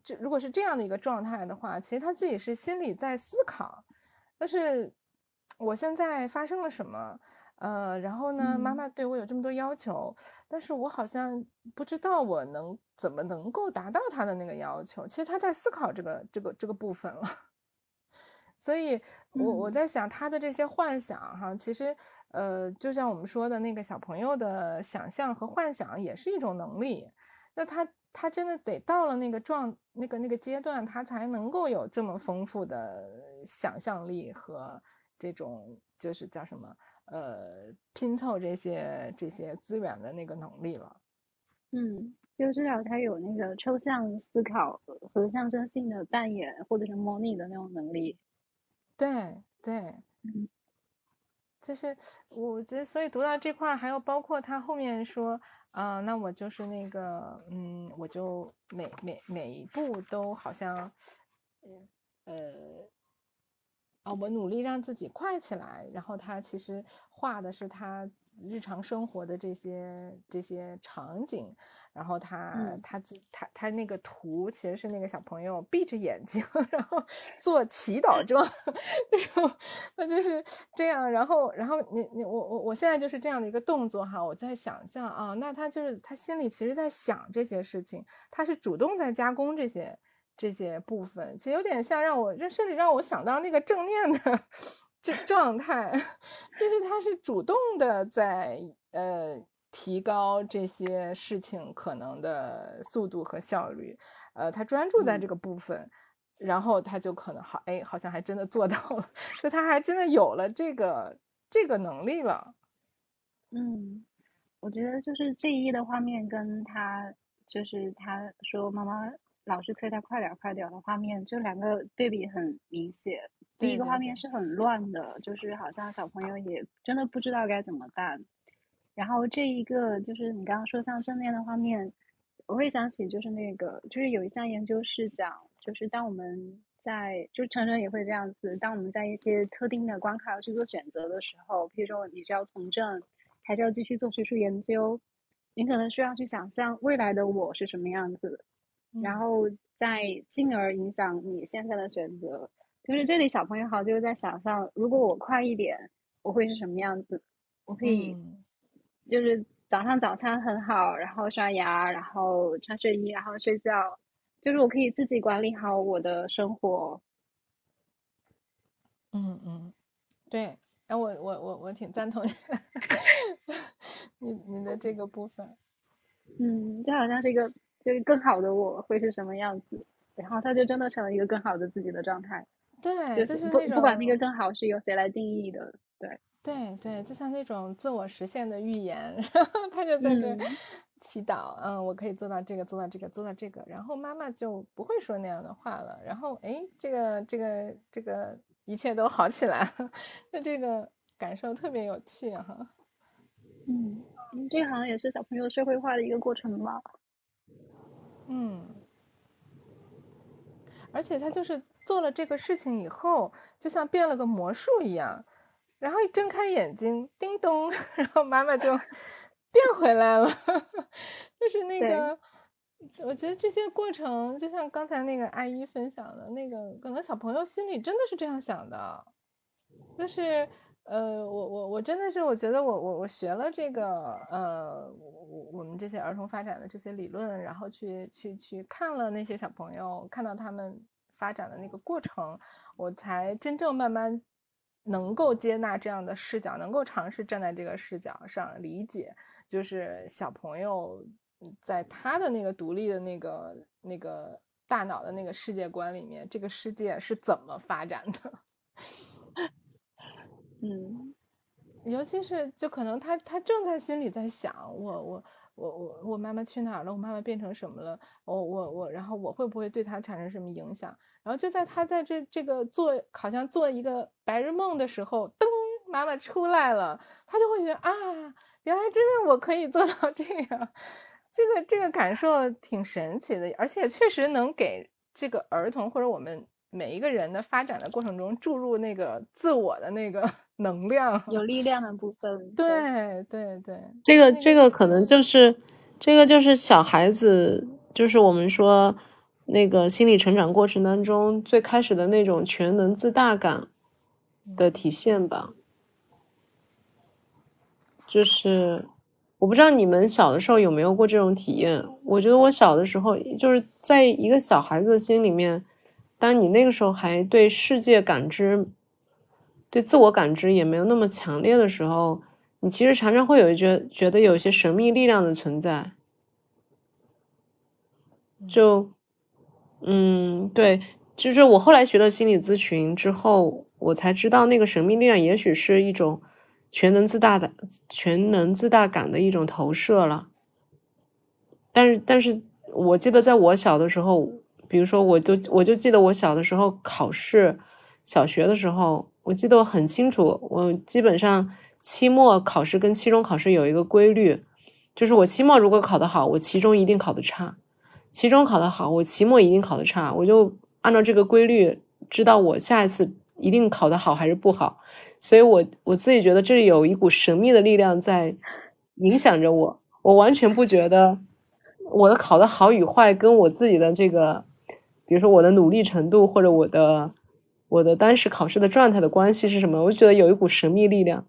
这如果是这样的一个状态的话，其实他自己是心里在思考，但是我现在发生了什么？呃，然后呢，妈妈对我有这么多要求，但是我好像不知道我能怎么能够达到她的那个要求。其实她在思考这个这个这个部分了，所以我我在想她的这些幻想哈，其实呃，就像我们说的那个小朋友的想象和幻想也是一种能力。那他他真的得到了那个状那个那个阶段，他才能够有这么丰富的想象力和这种就是叫什么？呃，拼凑这些这些资源的那个能力了。嗯，就至少他有那个抽象思考和象征性的扮演，或者是模拟的那种能力。对对，嗯，就是我觉得，所以读到这块儿，还有包括他后面说啊，那我就是那个，嗯，我就每每每一步都好像，呃。啊，我努力让自己快起来，然后他其实画的是他日常生活的这些这些场景，然后他他自他他那个图其实是那个小朋友闭着眼睛，然后做祈祷状，然后那就是这样，然后然后你你我我我现在就是这样的一个动作哈，我在想象啊，那他就是他心里其实在想这些事情，他是主动在加工这些。这些部分其实有点像让我，甚至让我想到那个正念的 这状态，就是他是主动的在呃提高这些事情可能的速度和效率，呃，他专注在这个部分，然后他就可能好，哎，好像还真的做到了，就他还真的有了这个这个能力了。嗯，我觉得就是这一页的画面跟他就是他说妈妈。老是催他快点快点的画面，这两个对比很明显。第一个画面是很乱的，就是好像小朋友也真的不知道该怎么办。然后这一个就是你刚刚说像正面的画面，我会想起就是那个就是有一项研究是讲，就是当我们在就成人也会这样子，当我们在一些特定的关卡要去做选择的时候，譬如说你是要从政，还是要继续做学术研究，你可能需要去想象未来的我是什么样子。然后再进而影响你现在的选择，就是这里小朋友好就是在想象，如果我快一点，我会是什么样子？我可以就是早上早餐很好，然后刷牙，然后穿睡衣，然后睡觉，就是我可以自己管理好我的生活。嗯嗯，对，哎，我我我我挺赞同你 你的这个部分。嗯，就好像是一个就是更好的我会是什么样子，然后他就真的成了一个更好的自己的状态。对，就是不不管那个更好是由谁来定义的，对对对，就像那种自我实现的预言，然后他就在这祈祷，嗯，我可以做到这个，做到这个，做到这个，然后妈妈就不会说那样的话了，然后哎，这个这个这个一切都好起来了，那这个感受特别有趣哈。嗯，这好像也是小朋友社会化的一个过程吧。嗯，而且他就是做了这个事情以后，就像变了个魔术一样，然后一睁开眼睛，叮咚，然后妈妈就 变回来了。就是那个，我觉得这些过程，就像刚才那个阿姨分享的那个，可能小朋友心里真的是这样想的，就是。呃，我我我真的是，我觉得我我我学了这个，呃，我我们这些儿童发展的这些理论，然后去去去看了那些小朋友，看到他们发展的那个过程，我才真正慢慢能够接纳这样的视角，能够尝试站在这个视角上理解，就是小朋友在他的那个独立的那个那个大脑的那个世界观里面，这个世界是怎么发展的。嗯，尤其是就可能他他正在心里在想我我我我我妈妈去哪儿了？我妈妈变成什么了？我我我，然后我会不会对他产生什么影响？然后就在他在这这个做好像做一个白日梦的时候，噔，妈妈出来了，他就会觉得啊，原来真的我可以做到这样，这个这个感受挺神奇的，而且确实能给这个儿童或者我们每一个人的发展的过程中注入那个自我的那个。能量有力量的部分，对对对，这个这个可能就是这个就是小孩子，就是我们说那个心理成长过程当中最开始的那种全能自大感的体现吧。就是我不知道你们小的时候有没有过这种体验，我觉得我小的时候就是在一个小孩子的心里面，当你那个时候还对世界感知。对自我感知也没有那么强烈的时候，你其实常常会有一觉觉得有一些神秘力量的存在。就，嗯，对，就是我后来学了心理咨询之后，我才知道那个神秘力量也许是一种全能自大的全能自大感的一种投射了。但是，但是我记得在我小的时候，比如说，我就我就记得我小的时候考试，小学的时候。我记得我很清楚，我基本上期末考试跟期中考试有一个规律，就是我期末如果考得好，我期中一定考得差；期中考得好，我期末一定考得差。我就按照这个规律，知道我下一次一定考得好还是不好。所以，我我自己觉得这里有一股神秘的力量在影响着我。我完全不觉得我的考得好与坏跟我自己的这个，比如说我的努力程度或者我的。我的当时考试的状态的关系是什么？我就觉得有一股神秘力量，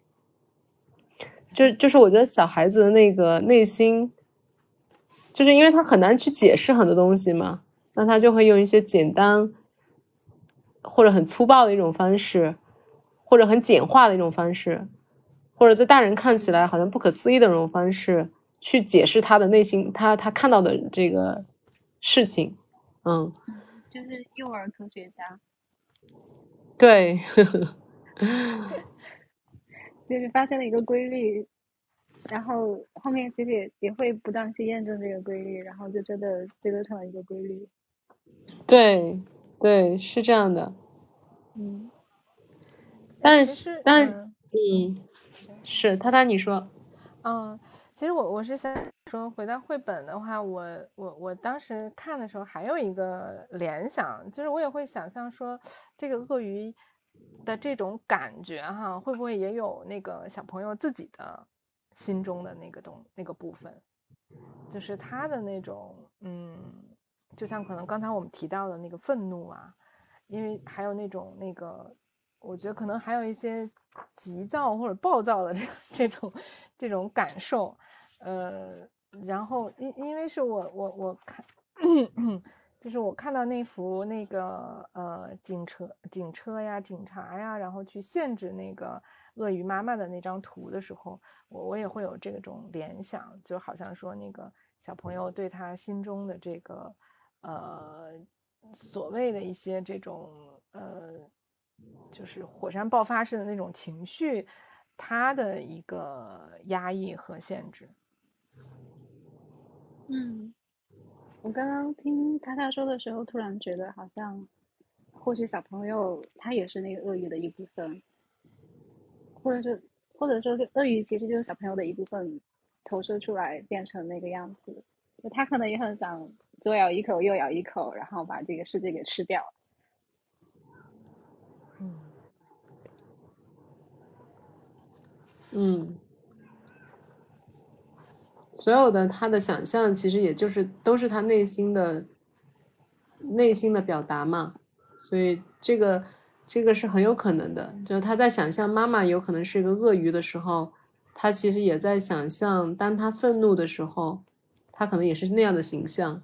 就就是我觉得小孩子的那个内心，就是因为他很难去解释很多东西嘛，那他就会用一些简单或者很粗暴的一种方式，或者很简化的一种方式，或者在大人看起来好像不可思议的那种方式去解释他的内心，他他看到的这个事情，嗯，就是幼儿科学家。对，就是发现了一个规律，然后后面其实也也会不断去验证这个规律，然后就真的这个成了一个规律。对，对，是这样的。嗯，但是，但是，嗯，是，他他你说，嗯。其实我我是想说，回到绘本的话，我我我当时看的时候还有一个联想，就是我也会想象说，这个鳄鱼的这种感觉哈，会不会也有那个小朋友自己的心中的那个东那个部分，就是他的那种嗯，就像可能刚才我们提到的那个愤怒啊，因为还有那种那个我觉得可能还有一些急躁或者暴躁的这这种这种感受，呃，然后因因为是我我我看，就是我看到那幅那个呃警车警车呀警察呀，然后去限制那个鳄鱼妈妈的那张图的时候，我我也会有这种联想，就好像说那个小朋友对他心中的这个呃所谓的一些这种呃。就是火山爆发式的那种情绪，它的一个压抑和限制。嗯，我刚刚听他他说的时候，突然觉得好像，或许小朋友他也是那个鳄鱼的一部分，或者说，或者说，就鳄鱼其实就是小朋友的一部分，投射出来变成那个样子。就他可能也很想左咬一口，右咬一口，然后把这个世界给吃掉。嗯，所有的他的想象，其实也就是都是他内心的内心的表达嘛。所以这个这个是很有可能的，就是他在想象妈妈有可能是一个鳄鱼的时候，他其实也在想象，当他愤怒的时候，他可能也是那样的形象。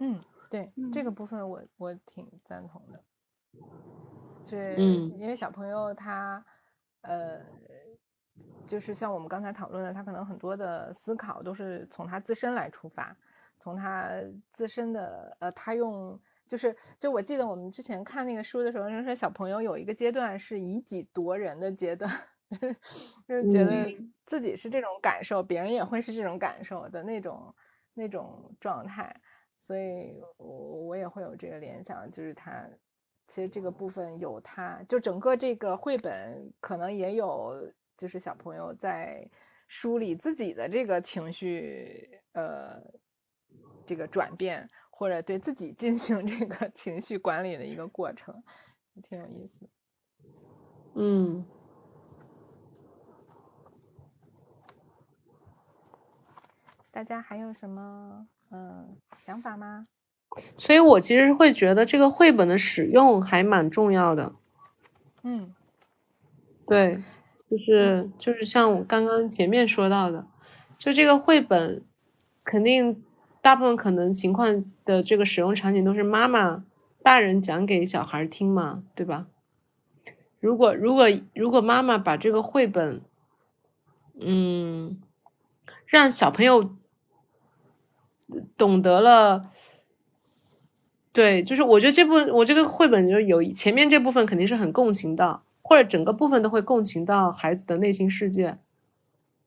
嗯，对，这个部分我我挺赞同的，是因为小朋友他呃。就是像我们刚才讨论的，他可能很多的思考都是从他自身来出发，从他自身的呃，他用就是就我记得我们之前看那个书的时候，就说小朋友有一个阶段是以己夺人的阶段，就是觉得自己是这种感受，别人也会是这种感受的那种那种状态，所以我我也会有这个联想，就是他其实这个部分有他，就整个这个绘本可能也有。就是小朋友在梳理自己的这个情绪，呃，这个转变，或者对自己进行这个 情绪管理的一个过程，挺有意思。嗯，大家还有什么嗯想法吗？所以我其实会觉得这个绘本的使用还蛮重要的。嗯，对。就是就是像我刚刚前面说到的，就这个绘本，肯定大部分可能情况的这个使用场景都是妈妈、大人讲给小孩听嘛，对吧？如果如果如果妈妈把这个绘本，嗯，让小朋友懂得了，对，就是我觉得这部我这个绘本就有前面这部分肯定是很共情的。或者整个部分都会共情到孩子的内心世界，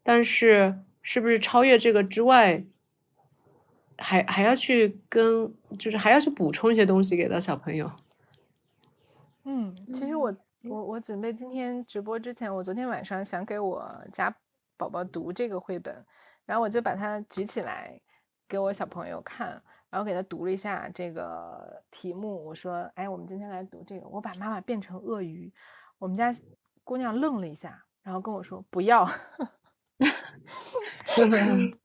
但是是不是超越这个之外，还还要去跟，就是还要去补充一些东西给到小朋友？嗯，其实我我我准备今天直播之前，我昨天晚上想给我家宝宝读这个绘本，然后我就把它举起来给我小朋友看，然后给他读了一下这个题目，我说：“哎，我们今天来读这个，我把妈妈变成鳄鱼。”我们家姑娘愣了一下，然后跟我说：“不要。”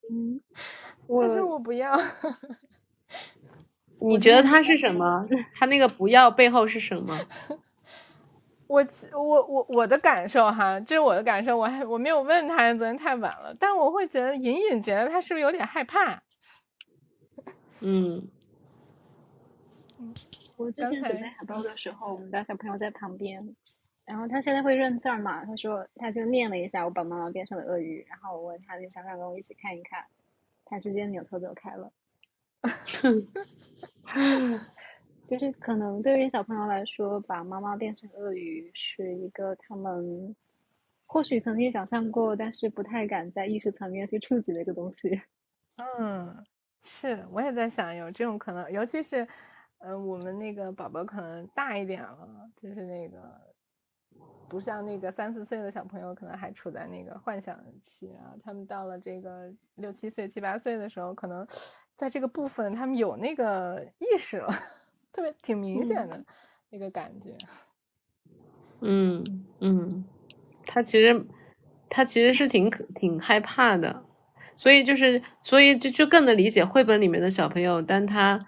我说：“我不要。”你觉得他是什么？他那个“不要”背后是什么？我我我我的感受哈，这是我的感受。我还我没有问他，昨天太晚了。但我会觉得隐隐觉得他是不是有点害怕？嗯嗯，我之前准备海报的时候，我们家小朋友在旁边。然后他现在会认字儿嘛？他说他就念了一下，我把妈妈变成了鳄鱼。然后我问他，你想不想跟我一起看一看？他直接扭头走开了。就是可能对于小朋友来说，把妈妈变成鳄鱼是一个他们或许曾经想象过，但是不太敢在意识层面去触及的一个东西。嗯，是，我也在想有这种可能，尤其是，嗯，我们那个宝宝可能大一点了，就是那个。不像那个三四岁的小朋友，可能还处在那个幻想期啊。他们到了这个六七岁、七八岁的时候，可能在这个部分他们有那个意识了，特别挺明显的那个感觉。嗯嗯，他其实他其实是挺挺害怕的，所以就是所以就就更能理解绘本里面的小朋友，当他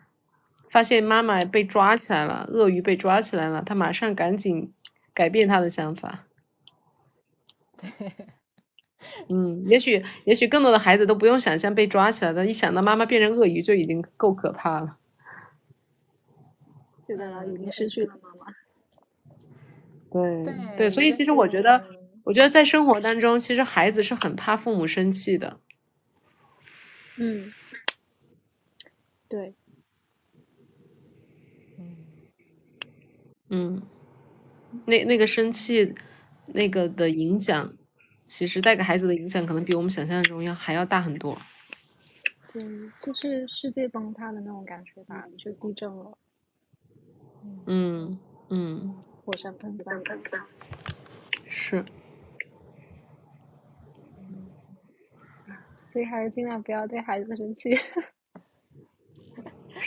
发现妈妈被抓起来了，鳄鱼被抓起来了，他马上赶紧。改变他的想法。对，嗯，也许也许更多的孩子都不用想象被抓起来的，一想到妈妈变成鳄鱼就已经够可怕了。觉得已经失去了妈妈。对对对，所以其实我觉得，我觉得在生活当中，其实孩子是很怕父母生气的。嗯，对，嗯，嗯，那那个生气，那个的影响，其实带给孩子的影响，可能比我们想象中要还要大很多。对，就是世界崩塌的那种感觉吧，就地震了，嗯嗯，火山喷发。是，所以还是尽量不要对孩子生气，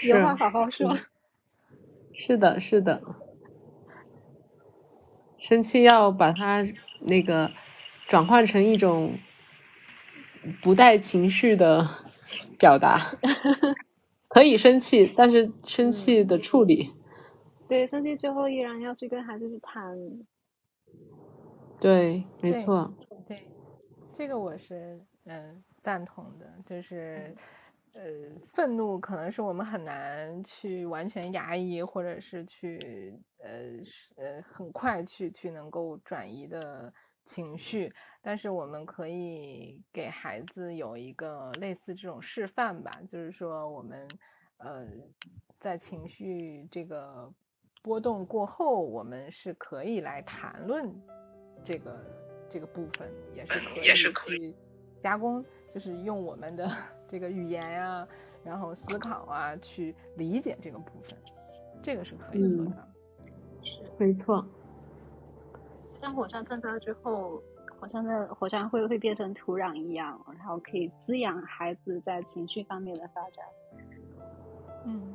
有话好好说。是的，是的，生气要把它那个转换成一种不带情绪的表达，可以生气，但是生气的处理，对，生气之后依然要去跟孩子去谈。对，没错，对，这个我是嗯赞同的，就是呃愤怒可能是我们很难去完全压抑，或者是去呃是呃很快去去能够转移的情绪，但是我们可以给孩子有一个类似这种示范吧，就是说我们呃在情绪这个波动过后，我们是可以来谈论这个这个部分，也是 可以也是可去加工，就是用我们的这个语言呀、然后思考啊，去理解这个部分，这个是可以做嗯到的。没错，像火山喷发之后，火山的火山灰会变成土壤一样，然后可以滋养孩子在情绪方面的发展。嗯